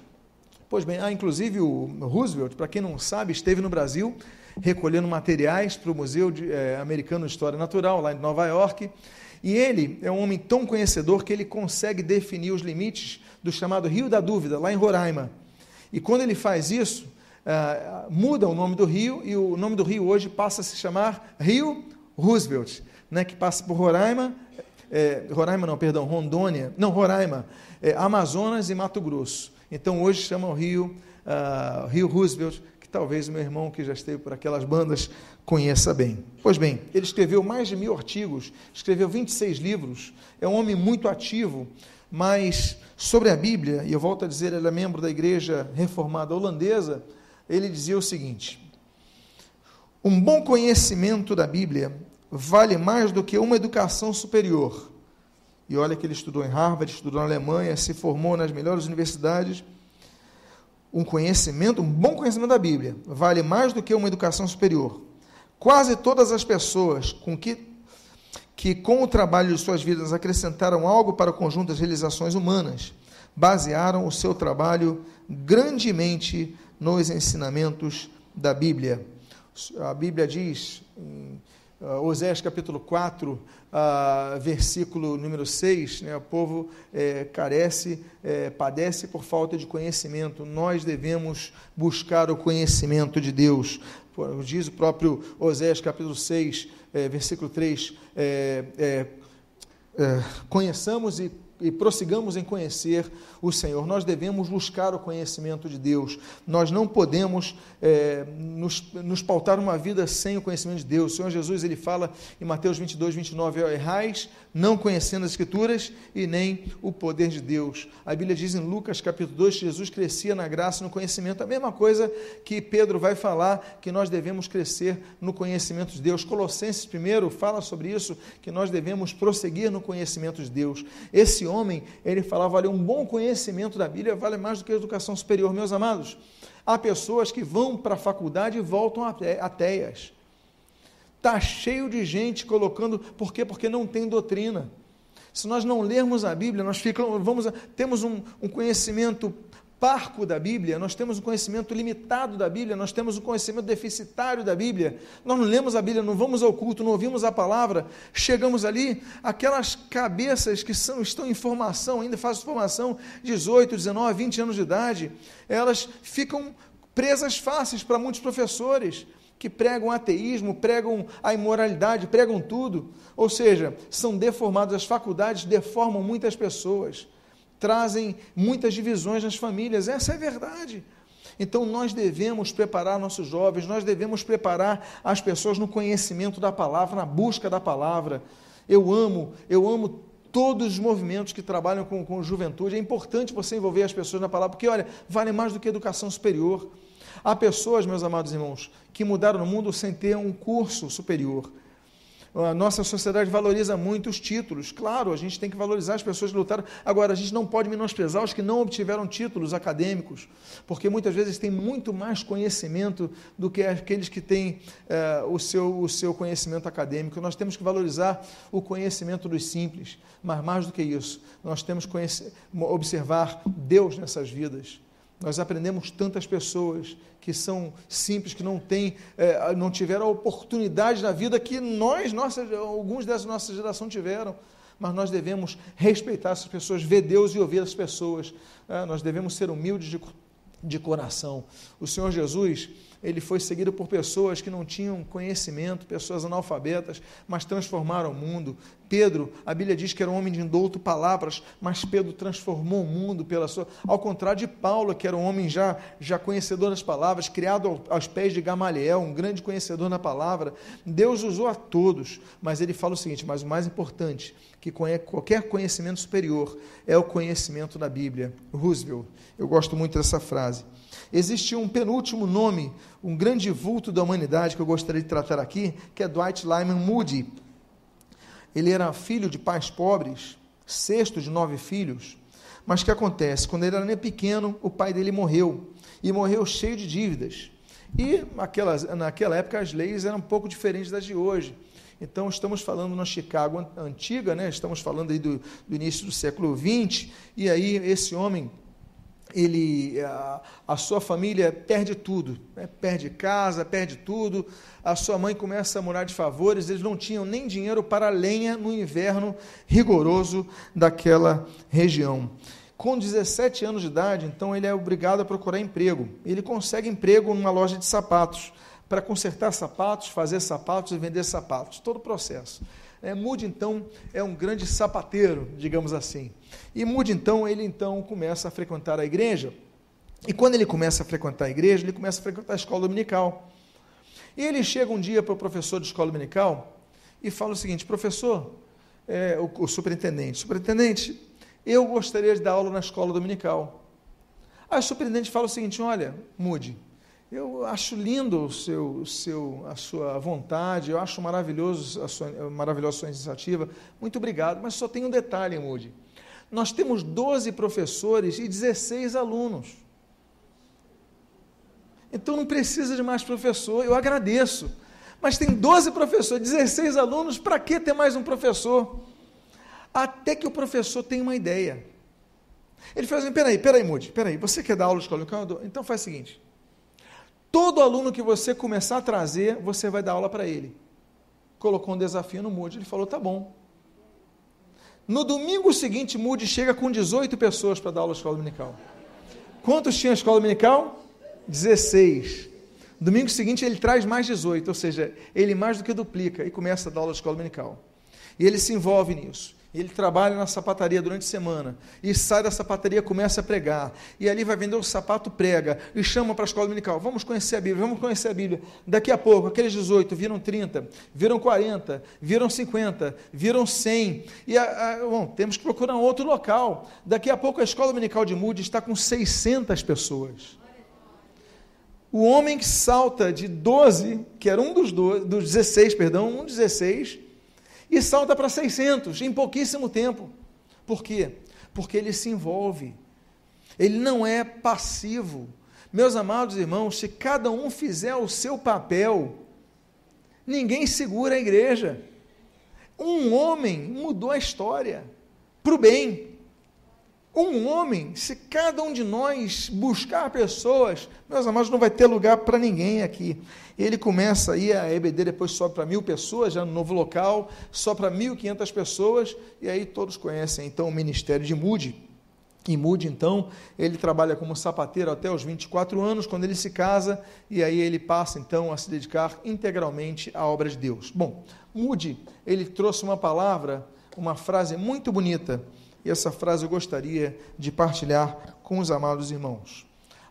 Pois bem, ah, inclusive o Roosevelt, para quem não sabe, esteve no Brasil recolhendo materiais para o Museu de, é, Americano de História Natural, lá em Nova York. E ele é um homem tão conhecedor que ele consegue definir os limites do chamado Rio da Dúvida, lá em Roraima. E quando ele faz isso, uh, muda o nome do rio, e o nome do rio hoje passa a se chamar Rio Roosevelt, né, que passa por Roraima, é, Roraima não, perdão, Rondônia, não, Roraima, é, Amazonas e Mato Grosso. Então hoje chama o Rio, uh, Rio Roosevelt, talvez meu irmão que já esteve por aquelas bandas conheça bem. Pois bem, ele escreveu mais de mil artigos, escreveu 26 livros, é um homem muito ativo, mas sobre a Bíblia, e eu volto a dizer, ele é membro da igreja reformada holandesa, ele dizia o seguinte: um bom conhecimento da Bíblia vale mais do que uma educação superior. E olha que ele estudou em Harvard, estudou na Alemanha, se formou nas melhores universidades um conhecimento, um bom conhecimento da Bíblia, vale mais do que uma educação superior. Quase todas as pessoas com que, que com o trabalho de suas vidas acrescentaram algo para o conjunto das realizações humanas, basearam o seu trabalho grandemente nos ensinamentos da Bíblia. A Bíblia diz em uh, Oséias capítulo 4, versículo número 6, né, o povo é, carece, é, padece por falta de conhecimento. Nós devemos buscar o conhecimento de Deus. Diz o próprio Oséias capítulo 6, é, versículo 3, conheçamos e e prossigamos em conhecer o Senhor. Nós devemos buscar o conhecimento de Deus. Nós não podemos é, nos, nos, pautar uma vida sem o conhecimento de Deus. O Senhor Jesus ele fala em Mateus 22, 29, errais não conhecendo as Escrituras e nem o poder de Deus. A Bíblia diz em Lucas capítulo 2 que Jesus crescia na graça e no conhecimento. A mesma coisa que Pedro vai falar, que nós devemos crescer no conhecimento de Deus. Colossenses primeiro fala sobre isso, que nós devemos prosseguir no conhecimento de Deus. Esse homem, ele falava, olha, um bom conhecimento da Bíblia vale mais do que a educação superior. Meus amados, há pessoas que vão para a faculdade e voltam ateias. Está cheio de gente colocando, por quê? Porque não tem doutrina. Se nós não lermos a Bíblia, nós ficamos, vamos, temos um, um conhecimento parco da Bíblia, nós temos um conhecimento limitado da Bíblia, nós temos um conhecimento deficitário da Bíblia. Nós não lemos a Bíblia, não vamos ao culto, não ouvimos a palavra, chegamos ali, aquelas cabeças que são, estão em formação, ainda fazem formação, 18, 19, 20 anos de idade, elas ficam presas fáceis para muitos professores que pregam ateísmo, pregam a imoralidade, pregam tudo. Ou seja, são deformados, as faculdades deformam muitas pessoas, trazem muitas divisões nas famílias. Essa é a verdade. Então nós devemos preparar nossos jovens, nós devemos preparar as pessoas no conhecimento da palavra, na busca da palavra. Eu amo, eu amo todos os movimentos que trabalham com, com juventude. É importante você envolver as pessoas na palavra, porque, olha, vale mais do que educação superior. Há pessoas, meus amados irmãos, que mudaram no mundo sem ter um curso superior. A nossa sociedade valoriza muito os títulos. Claro, a gente tem que valorizar as pessoas que lutaram. Agora, a gente não pode menosprezar os que não obtiveram títulos acadêmicos, porque muitas vezes têm muito mais conhecimento do que aqueles que têm eh, o, seu, o seu conhecimento acadêmico. Nós temos que valorizar o conhecimento dos simples, mas mais do que isso, nós temos que observar Deus nessas vidas. Nós aprendemos tantas pessoas que são simples, que não têm, é, não tiveram a oportunidade na vida que nós, nossa, alguns dessa nossa geração tiveram. Mas nós devemos respeitar essas pessoas, ver Deus e ouvir as pessoas. É, nós devemos ser humildes de, de coração. O Senhor Jesus, ele foi seguido por pessoas que não tinham conhecimento, pessoas analfabetas, mas transformaram o mundo. Pedro, a Bíblia diz que era um homem de indouto palavras, mas Pedro transformou o mundo pela sua. Ao contrário de Paulo, que era um homem já, já conhecedor das palavras, criado aos pés de Gamaliel, um grande conhecedor na palavra. Deus usou a todos, mas ele fala o seguinte: mas o mais importante, que qualquer conhecimento superior é o conhecimento da Bíblia. Roosevelt, eu gosto muito dessa frase. Existe um penúltimo nome, um grande vulto da humanidade que eu gostaria de tratar aqui, que é Dwight Lyman Moody. Ele era filho de pais pobres, sexto de nove filhos. Mas o que acontece? Quando ele era nem pequeno, o pai dele morreu. E morreu cheio de dívidas. E naquela, naquela época as leis eram um pouco diferentes das de hoje. Então, estamos falando na Chicago antiga, né? estamos falando aí do, do início do século XX, e aí esse homem ele, a, a, sua família perde tudo, né? perde casa, perde tudo, a sua mãe começa a morar de favores, eles não tinham nem dinheiro para lenha no inverno rigoroso daquela região. Com 17 anos de idade, então ele é obrigado a procurar emprego. Ele consegue emprego numa loja de sapatos, para consertar sapatos, fazer sapatos e vender sapatos, todo o processo. É, Mude, então, é um grande sapateiro, digamos assim. E Mude, então, ele então começa a frequentar a igreja. E quando ele começa a frequentar a igreja, ele começa a frequentar a escola dominical. E ele chega um dia para o professor de escola dominical e fala o seguinte: professor, é, o, o superintendente, superintendente, eu gostaria de dar aula na escola dominical. Aí o superintendente fala o seguinte: olha, Mude, eu acho lindo o seu, o seu, a sua vontade, eu acho maravilhoso a sua, maravilhosa a sua iniciativa. Muito obrigado, mas só tem um detalhe, Moody. Nós temos 12 professores e 16 alunos. Então não precisa de mais professor, eu agradeço. Mas tem 12 professores, 16 alunos, para que ter mais um professor? Até que o professor tenha uma ideia. Ele fala assim: peraí, peraí, Mude, peraí, você quer dar aula de escola? Então faz o seguinte: todo aluno que você começar a trazer, você vai dar aula para ele. Colocou um desafio no Mude, ele falou: tá bom. No domingo seguinte, Mude chega com 18 pessoas para dar aula de escola dominical. Quantos tinha a escola dominical? 16. Domingo seguinte ele traz mais 18, ou seja, ele mais do que duplica e começa a dar aula de escola dominical. E ele se envolve nisso ele trabalha na sapataria durante a semana, e sai da sapataria, começa a pregar, e ali vai vender o sapato, prega, e chama para a escola dominical, vamos conhecer a Bíblia, vamos conhecer a Bíblia. Daqui a pouco, aqueles 18 viram 30, viram 40, viram 50, viram 100, e a, a, bom, temos que procurar outro local. Daqui a pouco a escola dominical de Moody está com 600 pessoas. O homem que salta de 12, que era um dos, 12, dos 16, perdão, um dos 16, e salta para 600 em pouquíssimo tempo. Por quê? Porque ele se envolve. Ele não é passivo. Meus amados irmãos, se cada um fizer o seu papel, ninguém segura a igreja. Um homem mudou a história para o bem. Um homem, se cada um de nós buscar pessoas, meus amados, não vai ter lugar para ninguém aqui. Ele começa aí, a EBD depois sobe para mil pessoas, já no novo local, só para 1.500 pessoas, e aí todos conhecem então o ministério de Mude. E Mude, então, ele trabalha como sapateiro até os 24 anos, quando ele se casa, e aí ele passa, então, a se dedicar integralmente à obra de Deus. Bom, Mude, ele trouxe uma palavra, uma frase muito bonita, e essa frase eu gostaria de partilhar com os amados irmãos.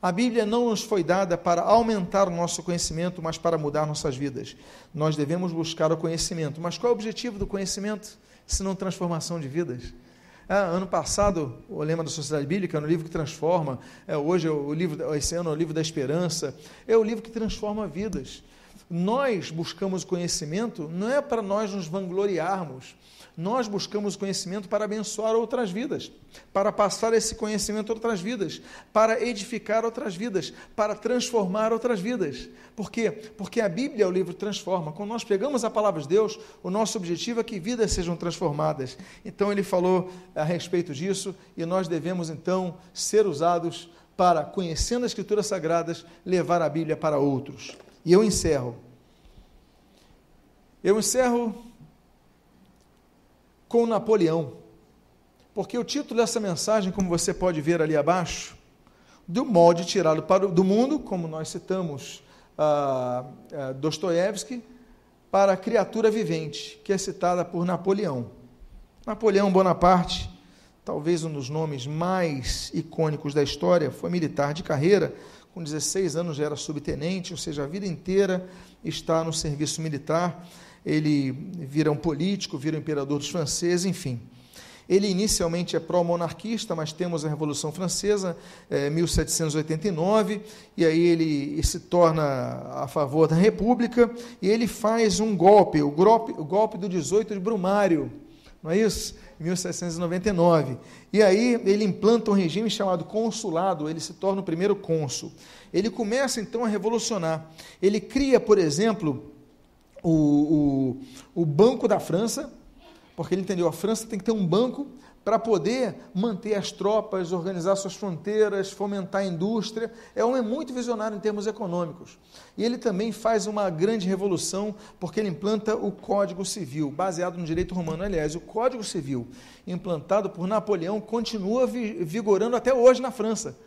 A Bíblia não nos foi dada para aumentar o nosso conhecimento, mas para mudar nossas vidas. Nós devemos buscar o conhecimento. Mas qual é o objetivo do conhecimento, se não transformação de vidas? Ah, ano passado, o lema da Sociedade Bíblica, no livro que transforma, é, hoje é o livro, esse ano é o livro da esperança, é o livro que transforma vidas. Nós buscamos conhecimento não é para nós nos vangloriarmos, nós buscamos conhecimento para abençoar outras vidas, para passar esse conhecimento a outras vidas, para edificar outras vidas, para transformar outras vidas. Por quê? Porque a Bíblia, o livro, transforma. Quando nós pegamos a palavra de Deus, o nosso objetivo é que vidas sejam transformadas. Então ele falou a respeito disso e nós devemos então ser usados para, conhecendo as Escrituras Sagradas, levar a Bíblia para outros. E eu encerro. Eu encerro com Napoleão. Porque o título dessa mensagem, como você pode ver ali abaixo, do molde tirado para do mundo, como nós citamos ah, ah, Dostoiévski, para a criatura vivente, que é citada por Napoleão. Napoleão Bonaparte, talvez um dos nomes mais icônicos da história, foi militar de carreira, com 16 anos já era subtenente, ou seja, a vida inteira está no serviço militar ele vira um político, vira um imperador dos franceses, enfim. Ele inicialmente é pró-monarquista, mas temos a Revolução Francesa, é, 1789, e aí ele se torna a favor da República, e ele faz um golpe, o golpe, o golpe do 18 de Brumário, não é isso? 1799. E aí ele implanta um regime chamado consulado, ele se torna o primeiro cônsul. Ele começa então a revolucionar. Ele cria, por exemplo, o, o, o Banco da França, porque ele entendeu, a França tem que ter um banco para poder manter as tropas, organizar suas fronteiras, fomentar a indústria. É um homem muito visionário em termos econômicos. E ele também faz uma grande revolução, porque ele implanta o Código Civil, baseado no direito romano. Aliás, o Código Civil, implantado por Napoleão, continua vigorando até hoje na França.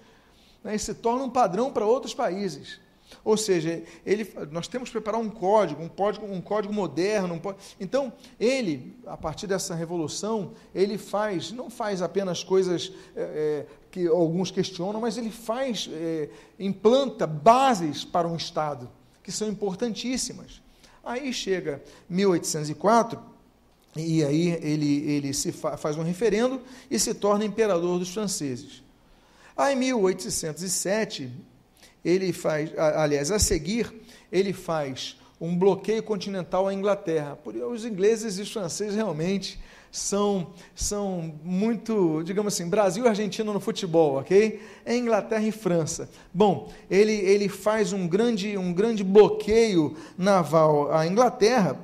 Né, e se torna um padrão para outros países. Ou seja, ele, nós temos que preparar um código, um código, um código moderno. Um, então, ele, a partir dessa revolução, ele faz, não faz apenas coisas é, que alguns questionam, mas ele faz, é, implanta bases para um Estado, que são importantíssimas. Aí chega 1804, e aí ele, ele se fa faz um referendo e se torna imperador dos franceses. Aí, em 1807, ele faz, aliás, a seguir, ele faz um bloqueio continental à Inglaterra. Por os ingleses e os franceses realmente são, são muito, digamos assim, Brasil e Argentina no futebol, ok? É Inglaterra e França. Bom, ele, ele faz um grande, um grande bloqueio naval à Inglaterra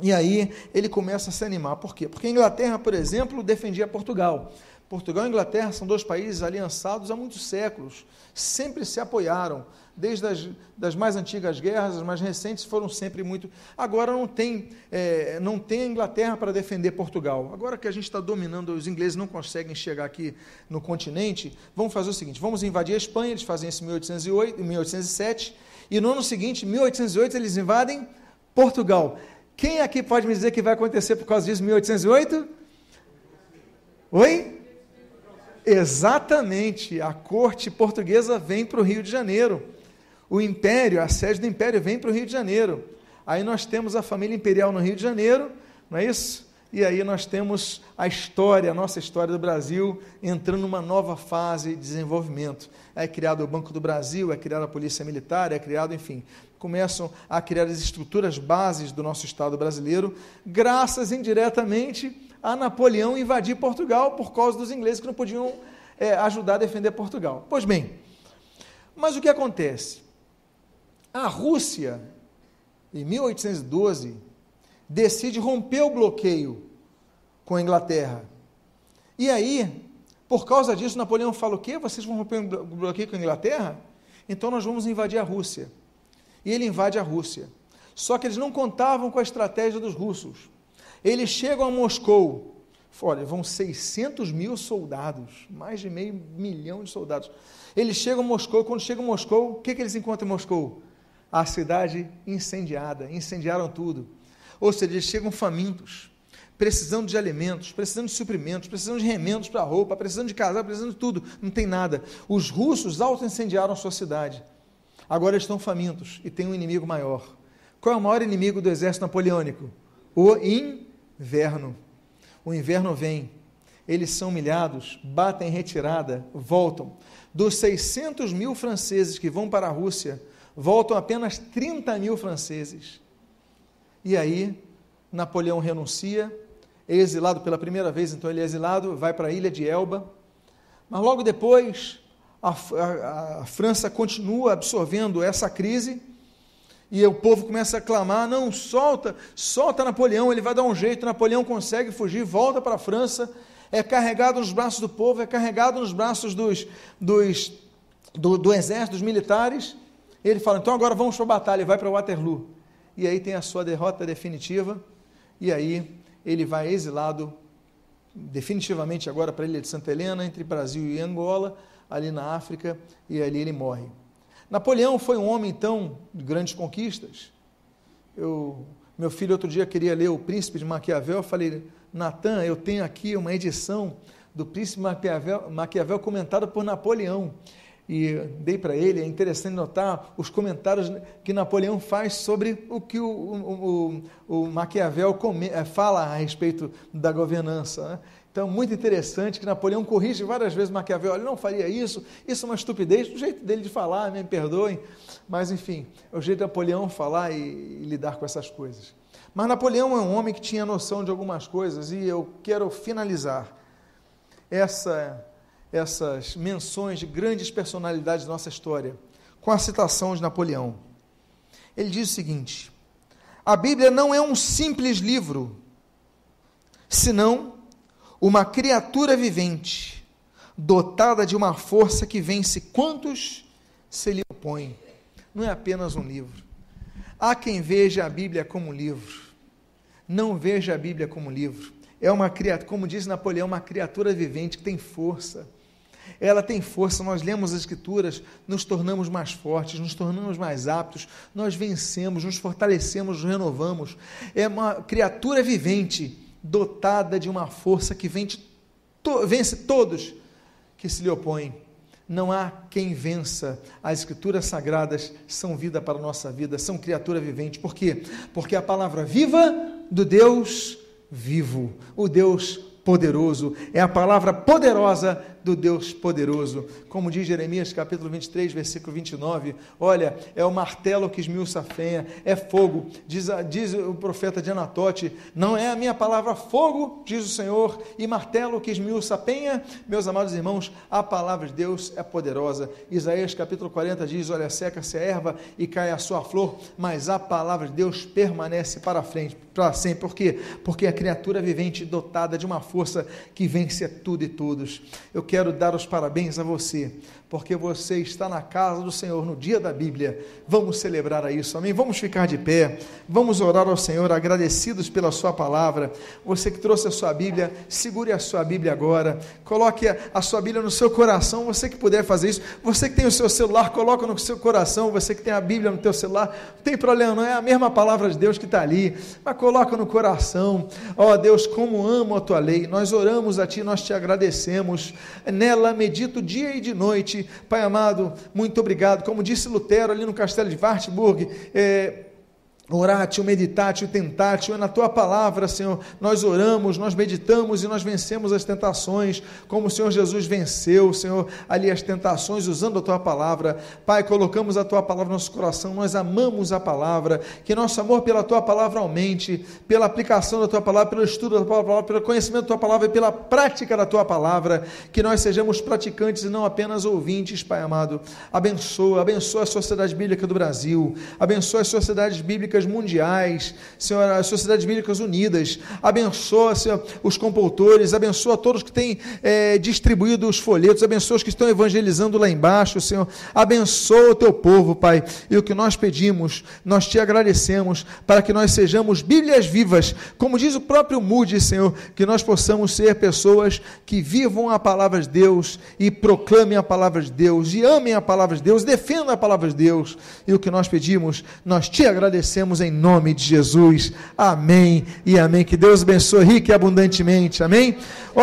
e aí ele começa a se animar. Por quê? Porque a Inglaterra, por exemplo, defendia Portugal. Portugal e Inglaterra são dois países aliançados há muitos séculos, sempre se apoiaram, desde as das mais antigas guerras, as mais recentes foram sempre muito. Agora não tem, é, não tem a Inglaterra para defender Portugal. Agora que a gente está dominando, os ingleses não conseguem chegar aqui no continente, vamos fazer o seguinte: vamos invadir a Espanha, eles fazem isso em 1808, 1807, e no ano seguinte, 1808, eles invadem Portugal. Quem aqui pode me dizer que vai acontecer por causa disso em 1808? Oi? Exatamente, a corte portuguesa vem para o Rio de Janeiro. O império, a sede do império vem para o Rio de Janeiro. Aí nós temos a família imperial no Rio de Janeiro, não é isso? E aí nós temos a história, a nossa história do Brasil entrando numa nova fase de desenvolvimento. É criado o Banco do Brasil, é criada a Polícia Militar, é criado, enfim, começam a criar as estruturas bases do nosso Estado brasileiro, graças indiretamente a Napoleão invadir Portugal por causa dos ingleses que não podiam é, ajudar a defender Portugal. Pois bem, mas o que acontece? A Rússia, em 1812, decide romper o bloqueio com a Inglaterra. E aí, por causa disso, Napoleão fala o quê? Vocês vão romper o bloqueio com a Inglaterra? Então nós vamos invadir a Rússia. E ele invade a Rússia. Só que eles não contavam com a estratégia dos russos. Eles chegam a Moscou. Olha, vão 600 mil soldados, mais de meio milhão de soldados. Eles chegam a Moscou. Quando chegam a Moscou, o que, que eles encontram em Moscou? A cidade incendiada, incendiaram tudo. Ou seja, eles chegam famintos, precisando de alimentos, precisando de suprimentos, precisando de remendos para roupa, precisando de casar, precisando de tudo. Não tem nada. Os russos auto-incendiaram sua cidade. Agora estão famintos e tem um inimigo maior. Qual é o maior inimigo do exército napoleônico? O in inverno. O inverno vem, eles são humilhados, batem em retirada, voltam. Dos 600 mil franceses que vão para a Rússia, voltam apenas 30 mil franceses. E aí, Napoleão renuncia, é exilado pela primeira vez, então ele é exilado, vai para a ilha de Elba. Mas logo depois, a, a, a França continua absorvendo essa crise e o povo começa a clamar: não, solta, solta Napoleão, ele vai dar um jeito. Napoleão consegue fugir, volta para a França, é carregado nos braços do povo, é carregado nos braços dos, dos, do, do exército, dos militares. Ele fala: então agora vamos para a batalha, vai para Waterloo. E aí tem a sua derrota definitiva, e aí ele vai exilado definitivamente agora para a ilha de Santa Helena, entre Brasil e Angola, ali na África, e ali ele morre. Napoleão foi um homem, então, de grandes conquistas. Eu, meu filho outro dia queria ler O Príncipe de Maquiavel, eu falei, Natan, eu tenho aqui uma edição do Príncipe Maquiavel, Maquiavel comentada por Napoleão. E dei para ele, é interessante notar os comentários que Napoleão faz sobre o que o, o, o, o Maquiavel come, eh, fala a respeito da governança. Né? Então, muito interessante que Napoleão corrige várias vezes Maquiavel, ele não faria isso, isso é uma estupidez, o jeito dele de falar, me perdoem, mas enfim, é o jeito de Napoleão falar e, e lidar com essas coisas. Mas Napoleão é um homem que tinha noção de algumas coisas e eu quero finalizar essa, essas menções de grandes personalidades da nossa história com a citação de Napoleão. Ele diz o seguinte: a Bíblia não é um simples livro, senão uma criatura vivente, dotada de uma força que vence quantos se lhe opõem. Não é apenas um livro. Há quem veja a Bíblia como livro. Não veja a Bíblia como livro. É uma criatura, como diz Napoleão, uma criatura vivente que tem força. Ela tem força, nós lemos as Escrituras, nos tornamos mais fortes, nos tornamos mais aptos, nós vencemos, nos fortalecemos, nos renovamos. É uma criatura vivente dotada de uma força que vence, to, vence todos que se lhe opõem. Não há quem vença. As escrituras sagradas são vida para a nossa vida, são criatura vivente. Por quê? Porque a palavra viva do Deus vivo, o Deus poderoso, é a palavra poderosa do Deus poderoso. Como diz Jeremias capítulo 23, versículo 29, olha, é o martelo que esmiuça a fenha, é fogo. Diz, diz o profeta de Anatote, não é a minha palavra fogo, diz o Senhor, e martelo que esmiuça a penha. Meus amados irmãos, a palavra de Deus é poderosa. Isaías capítulo 40 diz, olha, seca-se a erva e cai a sua flor, mas a palavra de Deus permanece para frente, para sempre. Por quê? Porque a criatura vivente dotada de uma força que vence tudo e todos. Eu quero dar os parabéns a você porque você está na casa do Senhor no dia da Bíblia. Vamos celebrar isso, amém? Vamos ficar de pé, vamos orar ao Senhor, agradecidos pela Sua palavra. Você que trouxe a sua Bíblia, segure a sua Bíblia agora, coloque a, sua Bíblia no seu coração. Você que puder fazer isso, você que tem o seu celular, coloca no seu coração. Você que tem a Bíblia no teu celular, não tem problema, não é a mesma palavra de Deus que está ali, mas coloca no coração. Ó oh, Deus, como amo a tua lei, nós oramos a Ti, nós te agradecemos. Nela medito dia e de noite Pai amado, muito obrigado. Como disse Lutero ali no castelo de Wartburg, é, Oratio, meditatio, tentatio, é na tua palavra, Senhor. Nós oramos, nós meditamos e nós vencemos as tentações, como o Senhor Jesus venceu, Senhor, ali as tentações usando a tua palavra. Pai, colocamos a tua palavra no nosso coração, nós amamos a palavra, que nosso amor pela tua palavra aumente, pela aplicação da tua palavra, pelo estudo da tua palavra, pelo conhecimento da tua palavra e pela prática da tua palavra, que nós sejamos praticantes e não apenas ouvintes, Pai amado. Abençoa, abençoa a sociedade bíblica do Brasil, abençoa as sociedades bíblicas bíblicas mundiais, Senhor, as sociedades bíblicas unidas, abençoa, Senhor, os compoutores, abençoa todos que têm é, distribuído os folhetos, abençoa os que estão evangelizando lá embaixo, Senhor, abençoa o teu povo, Pai, e o que nós pedimos, nós te agradecemos, para que nós sejamos Bíblias vivas, como diz o próprio Moody, Senhor, que nós possamos ser pessoas que vivam a palavra de Deus e proclamem a palavra de Deus, e amem a palavra de Deus, defendam a palavra de Deus, e o que nós pedimos, nós te agradecemos agradecemos em nome de Jesus. Amém e amém. Que Deus abençoe rique e abundantemente. Amém.